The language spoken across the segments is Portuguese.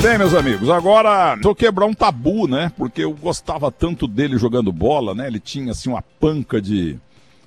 Bem, meus amigos, agora vou quebrar um tabu, né? Porque eu gostava tanto dele jogando bola, né? Ele tinha assim uma panca de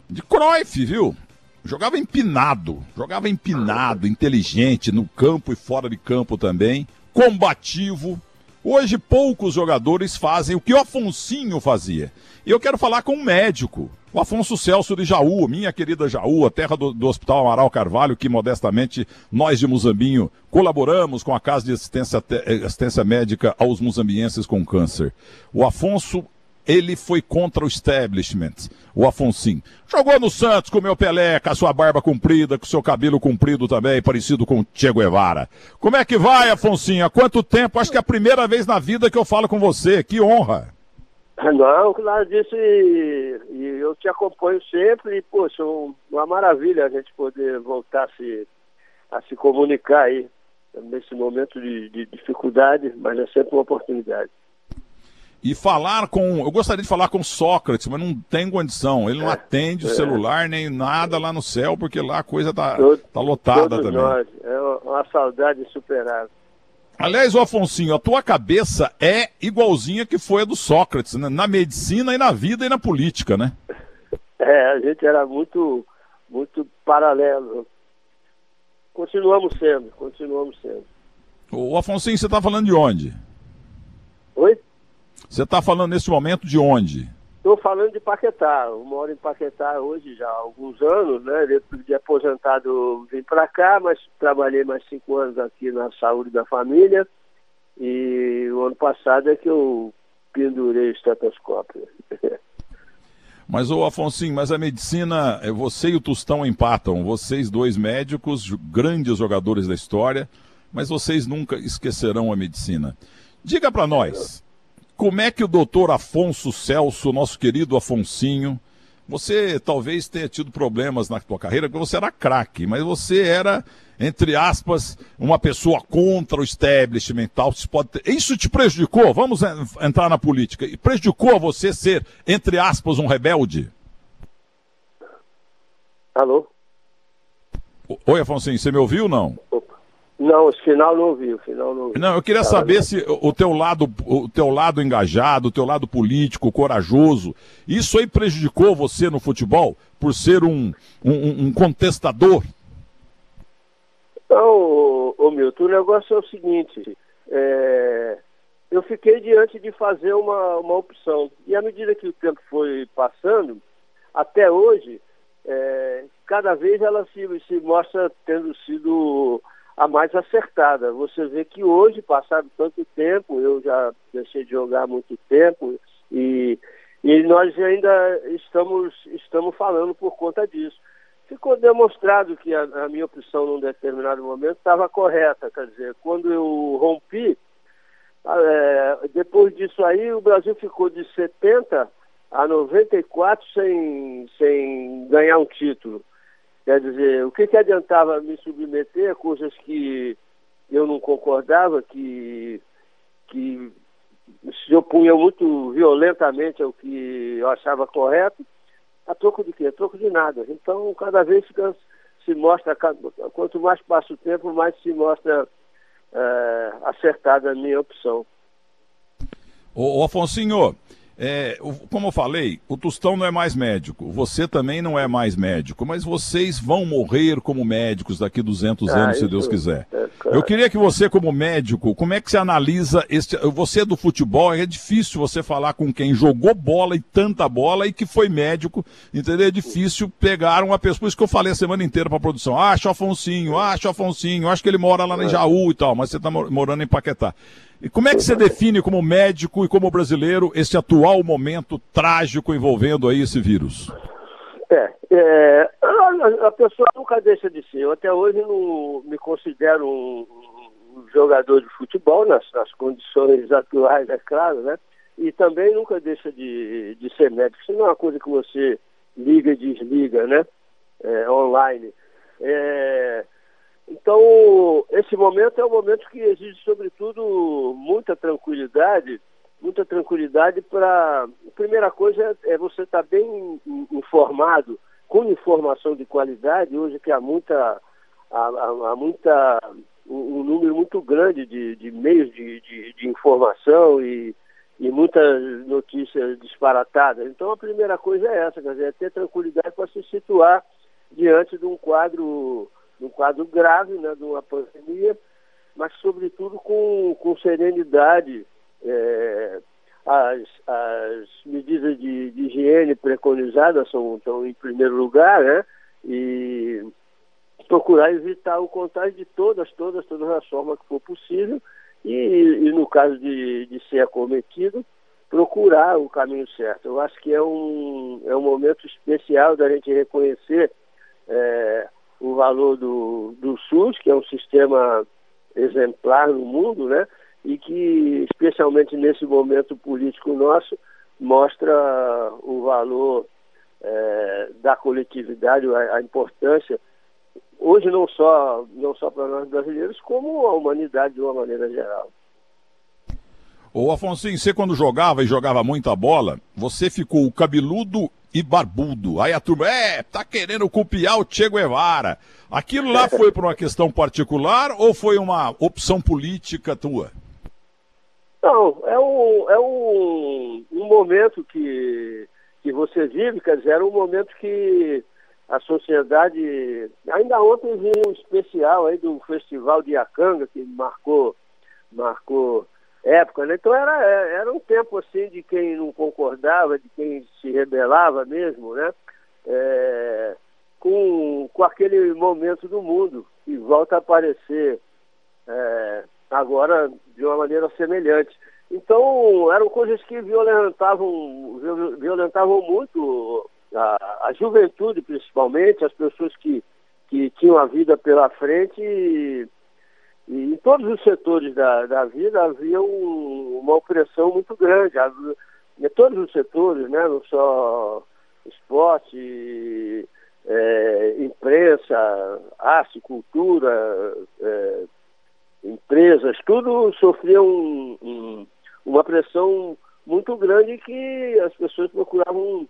de Cruyff, viu? Jogava empinado, jogava empinado, inteligente no campo e fora de campo também, combativo. Hoje poucos jogadores fazem o que o Afonsinho fazia. E eu quero falar com um médico, o Afonso Celso de Jaú, minha querida Jaú, a terra do, do, Hospital Amaral Carvalho, que modestamente nós de Muzambinho colaboramos com a Casa de Assistência, Assistência Médica aos muzambienses com câncer. O Afonso ele foi contra o establishment, o Afonso. Jogou no Santos, comeu Pelé, com a sua barba comprida, com o seu cabelo comprido também, parecido com o Che Guevara. Como é que vai, Afonso? Há quanto tempo? Acho que é a primeira vez na vida que eu falo com você. Que honra. Não, claro disso, e, e eu te acompanho sempre, e, poxa, uma maravilha a gente poder voltar a se, a se comunicar aí, nesse momento de, de dificuldade, mas é sempre uma oportunidade e falar com. Eu gostaria de falar com Sócrates, mas não tem condição. Ele não é, atende o é. celular nem nada lá no céu, porque lá a coisa tá, todo, tá lotada também. Nós. É uma saudade insuperável. Aliás, o Afonsinho, a tua cabeça é igualzinha que foi a do Sócrates, né? na medicina e na vida e na política, né? É, a gente era muito, muito paralelo. Continuamos sendo, continuamos sendo. O Afonsinho, você está falando de onde? Oi? Você está falando nesse momento de onde? Estou falando de Paquetá. Eu moro em Paquetá hoje já há alguns anos, né? Depois de aposentado vim para cá, mas trabalhei mais cinco anos aqui na saúde da família. E o ano passado é que eu pendurei o estetoscópio. Mas, ô Afonso, mas a medicina, é, você e o Tostão empatam. Vocês dois médicos, grandes jogadores da história, mas vocês nunca esquecerão a medicina. Diga para nós, como é que o doutor Afonso Celso, nosso querido Afonsinho, você talvez tenha tido problemas na tua carreira, porque você era craque, mas você era, entre aspas, uma pessoa contra o establishment tal. Isso te prejudicou? Vamos entrar na política. Prejudicou a você ser, entre aspas, um rebelde? Alô? Oi, Afonso, você me ouviu ou não? Não, o final não ouvi, o final não ouvi. Não, eu queria saber se o teu lado, o teu lado engajado, o teu lado político, corajoso, isso aí prejudicou você no futebol por ser um, um, um contestador? Não, ô, ô Milton, o negócio é o seguinte, é, eu fiquei diante de fazer uma, uma opção. E à medida que o tempo foi passando, até hoje, é, cada vez ela se, se mostra tendo sido a mais acertada. Você vê que hoje, passado tanto tempo, eu já deixei de jogar há muito tempo e, e nós ainda estamos, estamos falando por conta disso. Ficou demonstrado que a, a minha opção num determinado momento estava correta, quer dizer, quando eu rompi, é, depois disso aí o Brasil ficou de 70 a 94 sem, sem ganhar um título. Quer dizer, o que, que adiantava me submeter a coisas que eu não concordava, que, que se opunham muito violentamente ao que eu achava correto, a troco de quê? A troco de nada. Então, cada vez fica, se mostra, quanto mais passa o tempo, mais se mostra é, acertada a minha opção. Ô, ô Afonsinho, é, como eu falei, o Tostão não é mais médico, você também não é mais médico, mas vocês vão morrer como médicos daqui 200 ah, anos, se Deus quiser. É, claro. Eu queria que você, como médico, como é que você analisa este. Você é do futebol, é difícil você falar com quem jogou bola e tanta bola e que foi médico, entendeu? É difícil pegar uma pessoa. Por isso que eu falei a semana inteira para a produção: acha o Afonsinho, acha o Afonsinho, acho que ele mora lá em é. Jaú e tal, mas você está morando em Paquetá. E como é que você define como médico e como brasileiro esse atual momento trágico envolvendo aí esse vírus? É, é a, a, pessoa nunca deixa de ser. Eu até hoje não me considero um, um jogador de futebol nas, nas, condições atuais, é claro, né? E também nunca deixa de, de ser médico. Isso não é uma coisa que você liga e desliga, né? É, online. É, então, esse momento é um momento que exige, sobretudo, muita tranquilidade, muita tranquilidade para. Primeira coisa é você estar tá bem informado, com informação de qualidade, hoje que há muita. há, há muita um número muito grande de, de meios de, de, de informação e, e muitas notícias disparatadas. Então a primeira coisa é essa, quer dizer, é ter tranquilidade para se situar diante de um quadro, de um quadro grave, né, de uma pandemia, mas sobretudo com, com serenidade. É, as, as medidas de, de higiene preconizadas são, estão em primeiro lugar, né? E procurar evitar o contágio de todas, todas, todas as formas que for possível e, e no caso de, de ser acometido, procurar o caminho certo. Eu acho que é um, é um momento especial da gente reconhecer é, o valor do, do SUS, que é um sistema exemplar no mundo, né? E que, especialmente nesse momento político nosso, mostra o valor é, da coletividade, a, a importância hoje não só, não só para nós brasileiros, como a humanidade de uma maneira geral. Ô Afonso, você quando jogava e jogava muita bola, você ficou cabeludo e barbudo. Aí a turma, é, tá querendo copiar o Che Guevara. Aquilo lá foi por uma questão particular ou foi uma opção política tua? Não, é um, é um, um momento que, que você vive, quer dizer, era um momento que a sociedade. Ainda ontem vi um especial aí do Festival de Acanga, que marcou, marcou época, né? Então era, era um tempo assim de quem não concordava, de quem se rebelava mesmo, né? É, com, com aquele momento do mundo que volta a aparecer é, agora de uma maneira semelhante. Então eram coisas que violentavam, violentavam muito a, a juventude principalmente, as pessoas que, que tinham a vida pela frente e, e em todos os setores da, da vida havia um, uma opressão muito grande, havia, em todos os setores, né, não só esporte, é, imprensa, arte, cultura, é, empresas, tudo sofria um, um, uma pressão muito grande que as pessoas procuravam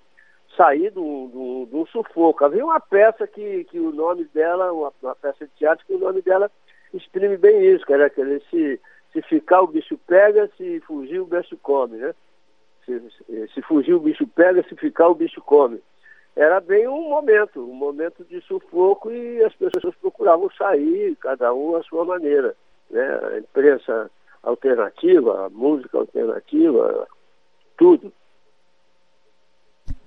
sair do, do, do, sufoco. Havia uma peça que, que o nome dela, uma, uma, peça de teatro, que o nome dela exprime bem isso, que era aquele se, se ficar o bicho pega, se fugir o bicho come, né? Se, se fugir o bicho pega, se ficar o bicho come. Era bem um momento, um momento de sufoco e as pessoas procuravam sair, cada um à sua maneira. Né? A imprensa alternativa, a música alternativa, tudo.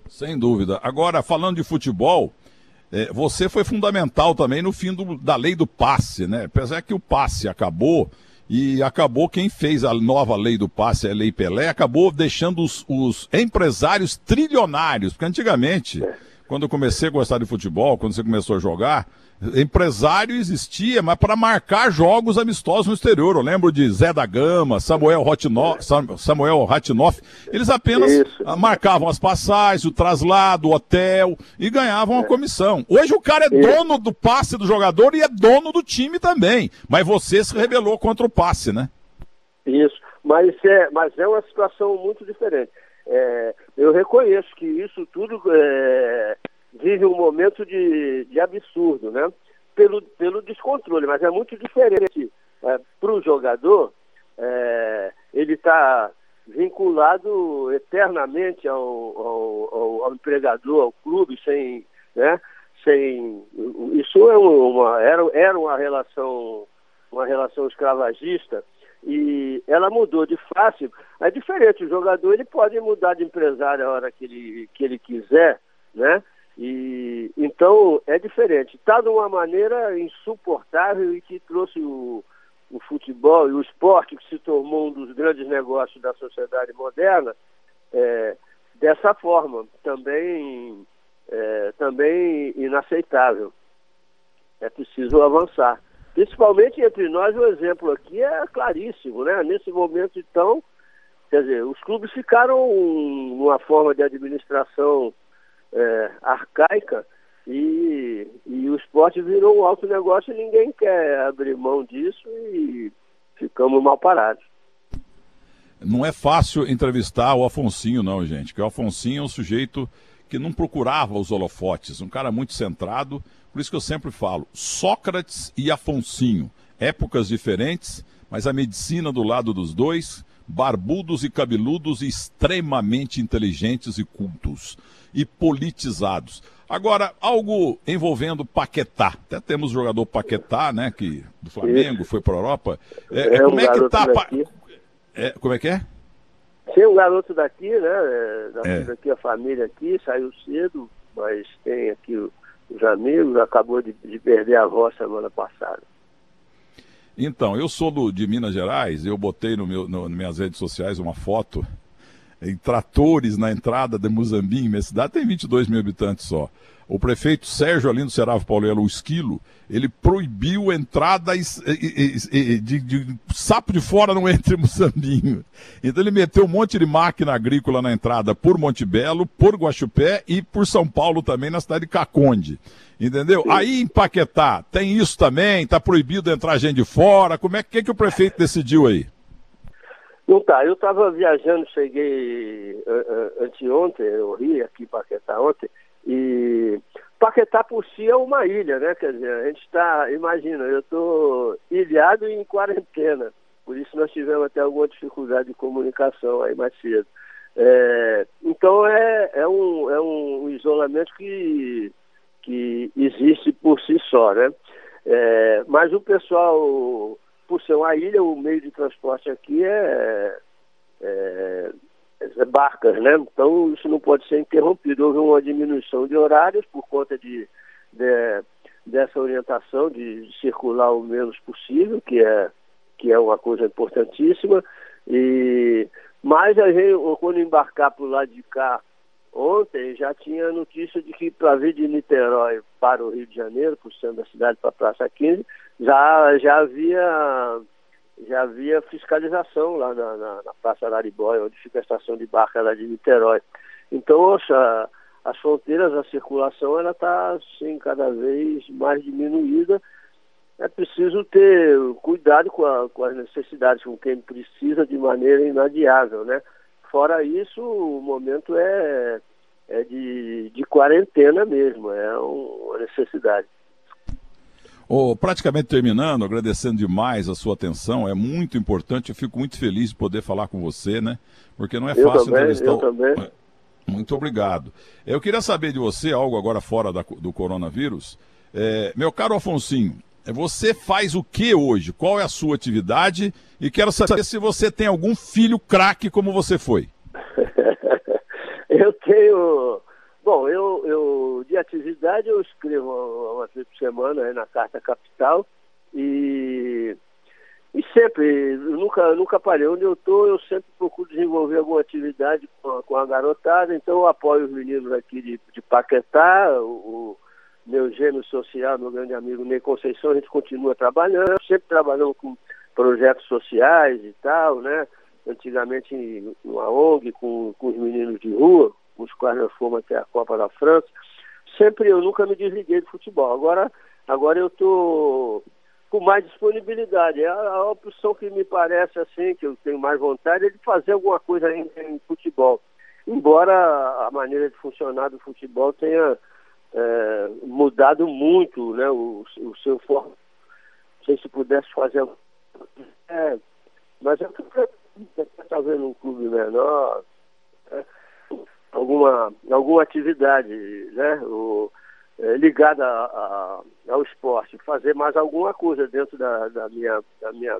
Sem dúvida. Agora, falando de futebol, é, você foi fundamental também no fim do, da lei do passe, né? Apesar que o passe acabou e acabou quem fez a nova lei do passe, a Lei Pelé, acabou deixando os, os empresários trilionários, porque antigamente, quando eu comecei a gostar de futebol, quando você começou a jogar, empresário existia, mas para marcar jogos amistosos no exterior. Eu lembro de Zé da Gama, Samuel Rotinoff, Samuel Ratinoff. Eles apenas Isso. marcavam as passagens, o traslado, o hotel e ganhavam a comissão. Hoje o cara é dono do passe do jogador e é dono do time também. Mas você se rebelou contra o passe, né? Isso. Mas é, mas é uma situação muito diferente. É, eu reconheço que isso tudo é, vive um momento de, de absurdo, né? Pelo, pelo descontrole, mas é muito diferente é, para o jogador, é, ele está vinculado eternamente ao, ao, ao, ao, empregador, ao clube, sem, né? Sem, isso é uma, era, era uma relação uma relação escravagista e ela mudou de face. É diferente, o jogador ele pode mudar de empresário a hora que ele, que ele quiser, né? E, então é diferente. Está de uma maneira insuportável e que trouxe o, o futebol e o esporte, que se tornou um dos grandes negócios da sociedade moderna, é, dessa forma, também, é, também inaceitável. É preciso avançar. Principalmente entre nós, o exemplo aqui é claríssimo, né? Nesse momento, então, quer dizer, os clubes ficaram numa forma de administração é, arcaica e, e o esporte virou um alto negócio e ninguém quer abrir mão disso e ficamos mal parados. Não é fácil entrevistar o Afonsinho, não, gente, porque o Afonsinho é um sujeito que não procurava os holofotes, um cara muito centrado, por isso que eu sempre falo, Sócrates e Afonsinho. épocas diferentes, mas a medicina do lado dos dois, barbudos e cabeludos extremamente inteligentes e cultos e politizados. Agora, algo envolvendo Paquetá. Até temos o jogador Paquetá, né, que do Flamengo, foi para a Europa. É, é, como um é que tá? É, como é que é? Tem um garoto daqui, né? Da é. daqui a família aqui, saiu cedo, mas tem aqui os amigos, acabou de, de perder a avó semana passada. Então, eu sou do, de Minas Gerais, eu botei no meu, no, nas minhas redes sociais uma foto em tratores na entrada de Muzambinho, minha cidade tem 22 mil habitantes só. O prefeito Sérgio Alino Seravo Paulelo, o Esquilo, ele proibiu entrada de, de, de, sapo de fora não entre Moçambinho. Então ele meteu um monte de máquina agrícola na entrada por Monte Belo, por Guaxupé e por São Paulo também, na cidade de Caconde. Entendeu? Sim. Aí em Paquetá, tem isso também, está proibido entrar gente de fora. Como é que, que o prefeito decidiu aí? Não tá, eu estava viajando, cheguei uh, uh, anteontem, eu ri aqui em Paquetá ontem, e Paquetá por si é uma ilha, né? Quer dizer, a gente está, imagina, eu estou ilhado e em quarentena, por isso nós tivemos até alguma dificuldade de comunicação aí mais cedo. É, então é, é, um, é um isolamento que, que existe por si só, né? É, mas o pessoal por ser uma ilha, o meio de transporte aqui é, é, é, barcas, né? Então isso não pode ser interrompido. Houve uma diminuição de horários por conta de, de dessa orientação de circular o menos possível, que é, que é uma coisa importantíssima. E, mas a gente, quando embarcar para o lado de cá ontem, já tinha notícia de que para vir de Niterói para o Rio de Janeiro, por centro da cidade para a Praça 15, já, já havia já havia fiscalização lá na, na, na Praça Laribóia, onde fica a estação de barca lá de Niterói. Então, a, as fronteiras, a circulação, ela está, assim, cada vez mais diminuída. É preciso ter cuidado com, a, com as necessidades, com quem precisa de maneira inadiável, né? Fora isso, o momento é, é de, de quarentena mesmo, é uma necessidade. Oh, praticamente terminando, agradecendo demais a sua atenção, é muito importante, eu fico muito feliz de poder falar com você, né? Porque não é eu fácil também, entrevistar. Eu também. É, muito obrigado. Eu queria saber de você algo agora fora da, do coronavírus. É, meu caro Afonsinho, você faz o que hoje? Qual é a sua atividade? E quero saber se você tem algum filho craque como você foi. eu tenho Bom, eu, eu de atividade eu escrevo uma vez por semana na Carta Capital e, e sempre, nunca, nunca parei. Onde eu estou, eu sempre procuro desenvolver alguma atividade com a, com a garotada, então eu apoio os meninos aqui de, de Paquetá, o, o meu gêmeo social, meu grande amigo Ney Conceição, a gente continua trabalhando, sempre trabalhando com projetos sociais e tal, né? Antigamente numa ONG com, com os meninos de rua, os quais nós fomos até a Copa da França. Sempre eu nunca me desliguei do futebol. Agora, agora eu estou com mais disponibilidade. É a, a, opção que me parece assim, que eu tenho mais vontade, é de fazer alguma coisa em, em futebol. Embora a maneira de funcionar do futebol tenha é, mudado muito, né, o, o seu forma. Não sei se pudesse fazer. É, mas eu vendo um clube menor. É, alguma, alguma atividade né, o, é, ligada a, a, ao esporte, fazer mais alguma coisa dentro da, da, minha, da minha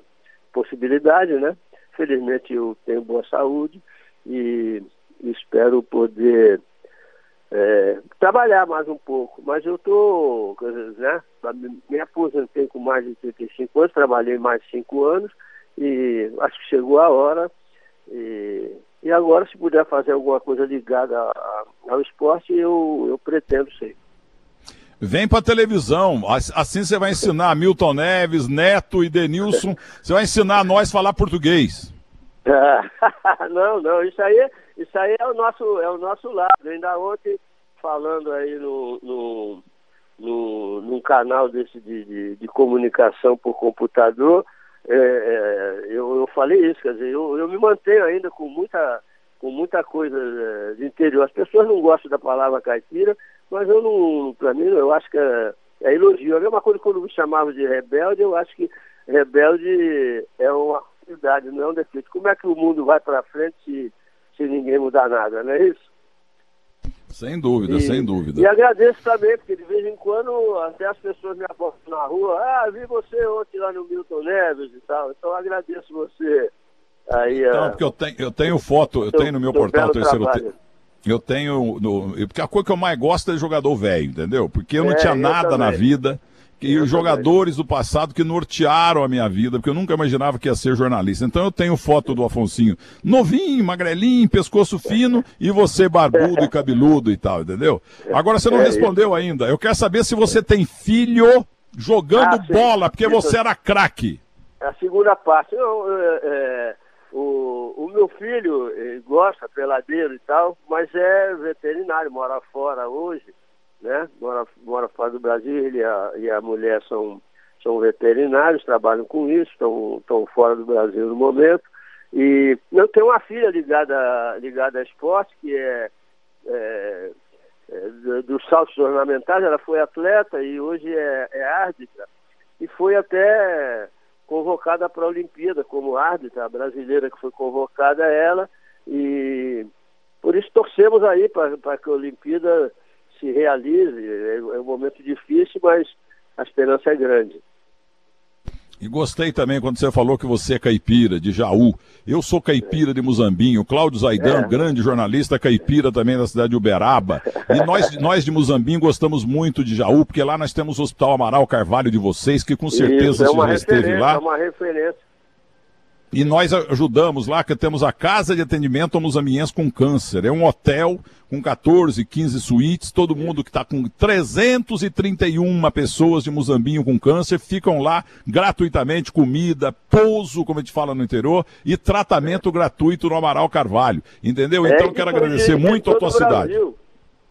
possibilidade, né? Felizmente eu tenho boa saúde e espero poder é, trabalhar mais um pouco, mas eu estou, né, me aposentei com mais de 35 anos, trabalhei mais de 5 anos e acho que chegou a hora e e agora, se puder fazer alguma coisa ligada ao esporte, eu, eu pretendo ser. Vem para televisão, assim você vai ensinar Milton Neves, Neto e Denilson, você vai ensinar a nós falar português. não, não, isso aí, isso aí é o nosso, é o nosso lado. Ainda ontem falando aí no, no, no, num canal desse de, de, de comunicação por computador, é, é, eu, eu falei isso, quer dizer, eu, eu me mantenho ainda com muita, com muita coisa é, de interior. As pessoas não gostam da palavra caipira, mas eu não, para mim, eu acho que é, é elogio. A mesma coisa quando me chamavam de rebelde, eu acho que rebelde é uma qualidade, não é um defeito. Como é que o mundo vai para frente se, se ninguém mudar nada, não é isso? Sem dúvida, e, sem dúvida. E agradeço também, porque de vez em quando até as pessoas me abordam na rua, ah, vi você ontem lá no Milton Neves e tal. Então agradeço você aí. Não, porque eu tenho, eu tenho foto, eu tenho no meu portal terceiro tempo. Eu tenho. No, porque a coisa que eu mais gosto é jogador velho, entendeu? Porque eu não é, tinha nada na vida e os jogadores do passado que nortearam a minha vida, porque eu nunca imaginava que ia ser jornalista. Então eu tenho foto do Afonsinho novinho, magrelinho, pescoço fino, e você barbudo e cabeludo e tal, entendeu? Agora você não é respondeu ainda. Eu quero saber se você tem filho jogando ah, bola, porque você era craque. A segunda parte. Eu, é, é, o, o meu filho gosta, peladeiro e tal, mas é veterinário, mora fora hoje né? Mora, mora fora do Brasil, ele e a, e a mulher são, são veterinários, trabalham com isso, estão, fora do Brasil no momento. E eu tenho uma filha ligada, ligada a esporte, que é, é, é dos saltos ornamentais, ela foi atleta e hoje é, é árbitra. E foi até convocada para a Olimpíada como árbitra, a brasileira que foi convocada ela. E por isso torcemos aí para que a Olimpíada se realize. É, é um momento difícil, mas a esperança é grande. E gostei também quando você falou que você é caipira, de Jaú. Eu sou caipira de Muzambinho. Cláudio Zaidan, é. grande jornalista caipira também da cidade de Uberaba. E nós, nós de Muzambinho gostamos muito de Jaú, porque lá nós temos o Hospital Amaral Carvalho de vocês, que com certeza Isso, é já esteve lá. É uma referência. E nós ajudamos lá, que temos a Casa de Atendimento a Muzambienses com Câncer. É um hotel com 14, 15 suítes. Todo mundo que está com 331 pessoas de Muzambinho com câncer ficam lá gratuitamente, comida, pouso, como a gente fala no interior, e tratamento gratuito no Amaral Carvalho. Entendeu? Então, é, quero agradecer muito a tua cidade.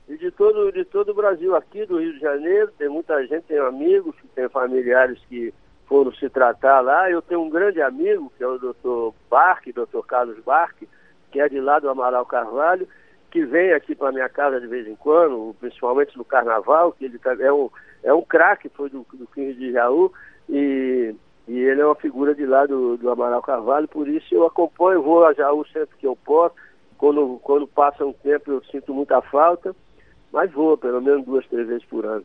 E de todo, de todo o Brasil, aqui do Rio de Janeiro, tem muita gente, tem amigos, tem familiares que foram se tratar lá. Eu tenho um grande amigo, que é o doutor Barque, doutor Carlos Barque, que é de lá do Amaral Carvalho, que vem aqui para minha casa de vez em quando, principalmente no carnaval, que ele tá, é um, é um craque, foi do, do 15 de Jaú, e, e ele é uma figura de lá do, do Amaral Carvalho, por isso eu acompanho, vou a Jaú sempre que eu posso, quando, quando passa um tempo eu sinto muita falta, mas vou, pelo menos duas, três vezes por ano.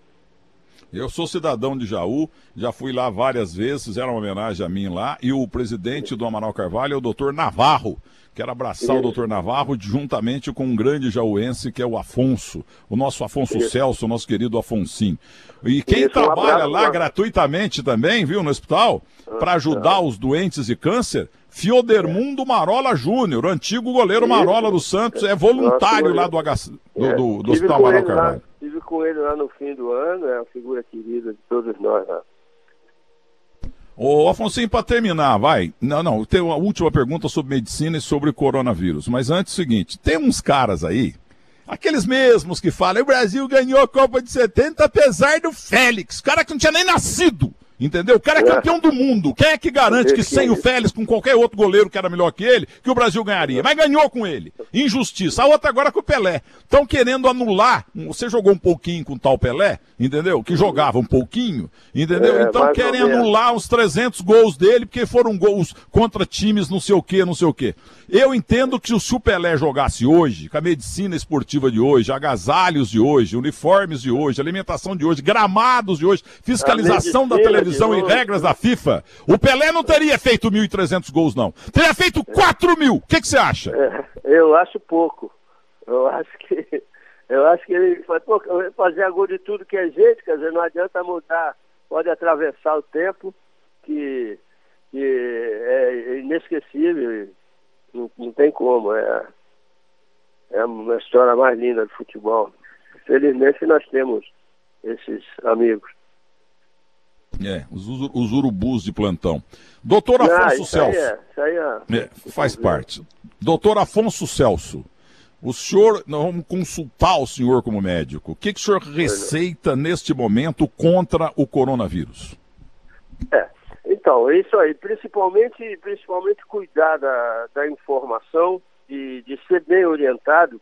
Eu sou cidadão de Jaú, já fui lá várias vezes, fizeram uma homenagem a mim lá, e o presidente do Amaral Carvalho é o doutor Navarro. Quero abraçar o doutor Navarro juntamente com um grande jauense que é o Afonso, o nosso Afonso Isso. Celso, o nosso querido Afonsim. E quem Isso, trabalha um lá gratuitamente também, viu, no hospital, para ajudar os doentes de câncer, Fiodermundo Marola Júnior, antigo goleiro Marola do Santos, é voluntário lá do, H... do, é. do, do Hospital Amaral Carvalho. Com ele lá no fim do ano, é uma figura querida de todos nós lá. Ô, Afonso, para terminar, vai. Não, não, tem uma última pergunta sobre medicina e sobre coronavírus. Mas antes, o seguinte: tem uns caras aí, aqueles mesmos que falam, o Brasil ganhou a Copa de 70 apesar do Félix, cara que não tinha nem nascido. Entendeu? O cara é campeão do mundo. Quem é que garante que sem o Félix, com qualquer outro goleiro que era melhor que ele, que o Brasil ganharia? Mas ganhou com ele. Injustiça. A outra agora com o Pelé. Estão querendo anular. Você jogou um pouquinho com o tal Pelé, entendeu? Que jogava um pouquinho, entendeu? É, então querem anular uns 300 gols dele, porque foram gols contra times não sei o que, não sei o que. Eu entendo que se o Pelé jogasse hoje, com a medicina esportiva de hoje, agasalhos de hoje, uniformes de hoje, alimentação de hoje, gramados de hoje, fiscalização da televisão e regras da FIFA, o Pelé não teria feito 1.300 gols, não. Teria feito 4 mil. O que, você acha? É, eu acho pouco. Eu acho que. Eu acho que ele fazer fazer gol de tudo que é jeito, quer dizer, não adianta mudar, pode atravessar o tempo, que, que é inesquecível não, não tem como. É, é uma história mais linda do futebol. Felizmente nós temos esses amigos. É, os, os urubus de plantão. Doutor Afonso Celso. É, isso aí é, é, faz parte. Doutor Afonso Celso, o senhor, nós vamos consultar o senhor como médico. O que, que o senhor receita neste momento contra o coronavírus? É, então, é isso aí. Principalmente, principalmente cuidar da, da informação, de, de ser bem orientado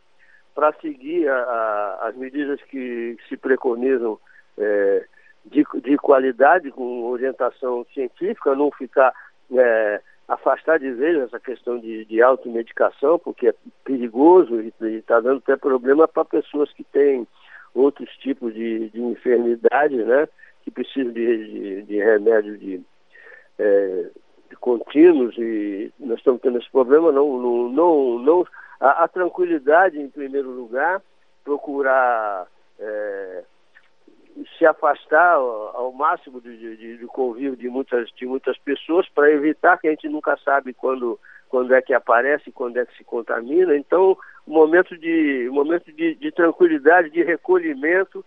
para seguir a, a, as medidas que se preconizam é, de, de qualidade, com orientação científica, não ficar é, afastar de vez essa questão de, de automedicação, porque é perigoso e está dando até problema para pessoas que têm outros tipos de, de enfermidade, né? Que precisam de, de, de remédio de, é, de, contínuos e nós estamos tendo esse problema. Não, não, não, não a, a tranquilidade em primeiro lugar, procurar é, se afastar ao máximo do, de, convívio de muitas, de muitas pessoas para evitar que a gente nunca sabe quando, quando é que aparece, quando é que se contamina. Então, momento de, momento de, de tranquilidade, de recolhimento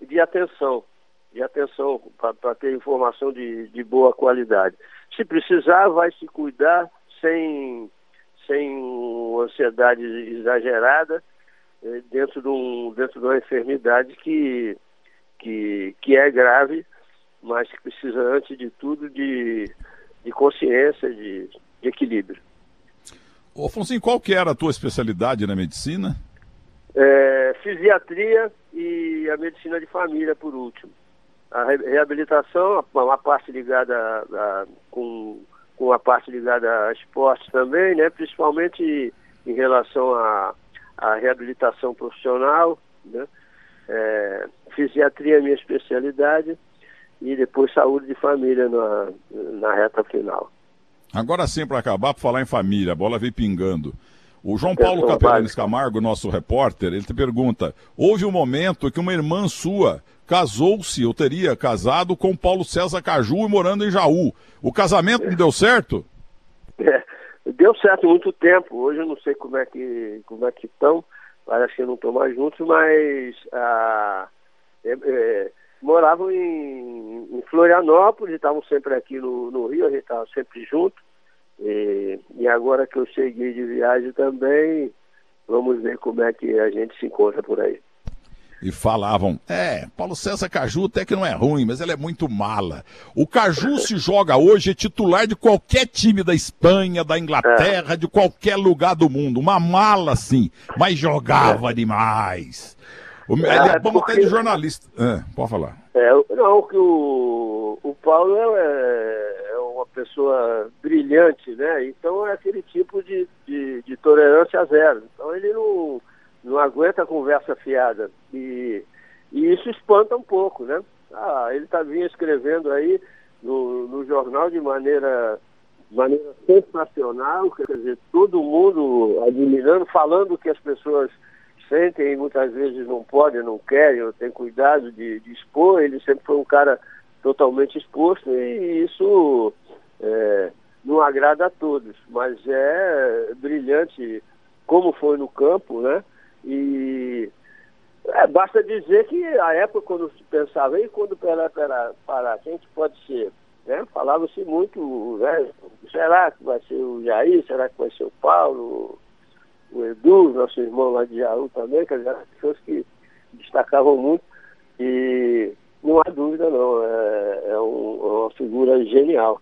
de atenção, de atenção para ter informação de, de boa qualidade. Se precisar, vai se cuidar sem, sem ansiedade exagerada eh, dentro de, um, dentro de uma enfermidade que que, que é grave, mas que precisa, antes de tudo, de, de consciência, de, de equilíbrio. Ô, Afonso, qual que era a tua especialidade na medicina? É, fisiatria e a medicina de família, por último. A reabilitação, uma parte ligada a, a, com, com a parte ligada a esportes também, né? principalmente em relação à reabilitação profissional, né? É, fisiatria é minha especialidade e depois saúde de família na, na reta final. Agora sim, para acabar, para falar em família, a bola veio pingando. O João Paulo Capelanes Camargo, nosso repórter, ele te pergunta: houve um momento que uma irmã sua casou-se, ou teria casado com Paulo César Caju e morando em Jaú. O casamento não deu certo? É, deu certo muito tempo. Hoje eu não sei como é que como é que estão parece que não estão mais juntos, mas ah, é, é, moravam em, em Florianópolis, estavam sempre aqui no, no Rio, a gente estava sempre junto. E, e, agora que eu cheguei de viagem também, vamos ver como é que a gente se encontra por aí e falavam: é, Paulo César Caju até que não é ruim, mas ele é muito mala. O Caju se joga hoje, é titular de qualquer time da Espanha, da Inglaterra, de qualquer lugar do mundo. Uma mala, sim, mas jogava demais. O, ele é, é bom porque... até de jornalista. É, pode falar. É, não, que o, o Paulo é, é, uma pessoa brilhante, né? Então é aquele tipo de, de, de tolerância zero. Então ele não não aguenta conversa fiada. E, e isso espanta um pouco, né? Ah, ele tá vinha escrevendo aí no, no jornal de maneira, maneira sensacional, quer dizer, todo mundo admirando, falando que as pessoas sentem e muitas vezes não podem, não querem, ou têm cuidado de, de expor. Ele sempre foi um cara totalmente exposto e isso é, não agrada a todos, mas é brilhante como foi no campo, né? E é, basta dizer que a época quando se pensava, e quando Pelé para, parar, quem que pode ser? Né? Falava-se muito, né? será que vai ser o Jair, será que vai ser o Paulo, o Edu, nosso irmão lá de Jaú também, que eram pessoas que destacavam muito. E não há dúvida não, é, é, um, é uma figura genial.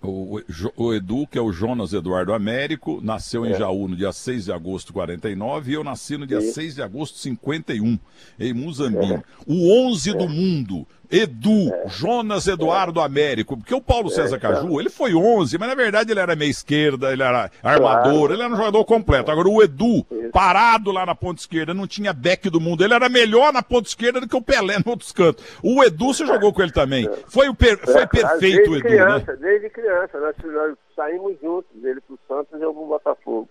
O, o, Edu, que é o Jonas Eduardo Américo, nasceu em é. Jaú no dia 6 de agosto de 49 e eu nasci no dia Sim. 6 de agosto de 51, em Muzambinho. É. O 11 é. do mundo Edu, é. Jonas Eduardo é. Américo, porque o Paulo César é, Caju, ele foi 11, mas na verdade ele era meia esquerda, ele era armador, claro. ele era um jogador completo. Agora o Edu, parado lá na ponta esquerda, não tinha back do mundo, ele era melhor na ponta esquerda do que o Pelé no outros cantos. O Edu, você jogou com ele também. Foi, o per... foi perfeito o Edu, criança, né? Desde criança, nós, nós saímos juntos, ele pro Santos e eu pro Botafogo.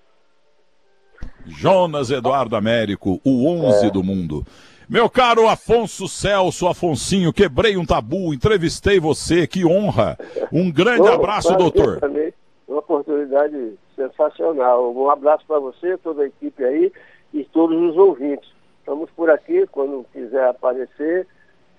Jonas Eduardo Américo, o 11 do mundo. Meu caro Afonso Celso, Afonsinho, quebrei um tabu, entrevistei você, que honra. Um grande Bom, abraço, doutor. Também, uma oportunidade sensacional. Um abraço para você, toda a equipe aí e todos os ouvintes. Estamos por aqui, quando quiser aparecer,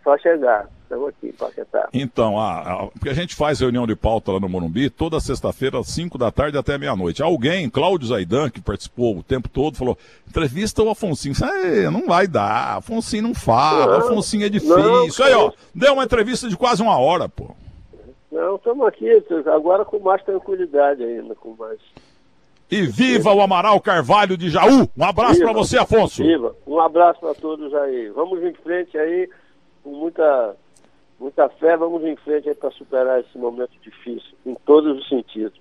só chegar. Estamos aqui, Paquetá. Então, a, a, porque a gente faz reunião de pauta lá no Morumbi toda sexta-feira, às 5 da tarde até meia-noite. Alguém, Cláudio Zaidan, que participou o tempo todo, falou: entrevista o Afonsinho. Aí, não vai dar, Afonsinho não fala, não, Afonsinho é difícil. Não, aí, ó, deu uma entrevista de quase uma hora, pô. Não, estamos aqui, agora com mais tranquilidade ainda, com mais. E viva o Amaral Carvalho de Jaú! Um abraço para você, Afonso. Viva! Um abraço para todos aí. Vamos em frente aí com muita Muita fé, vamos em frente para superar esse momento difícil, em todos os sentidos.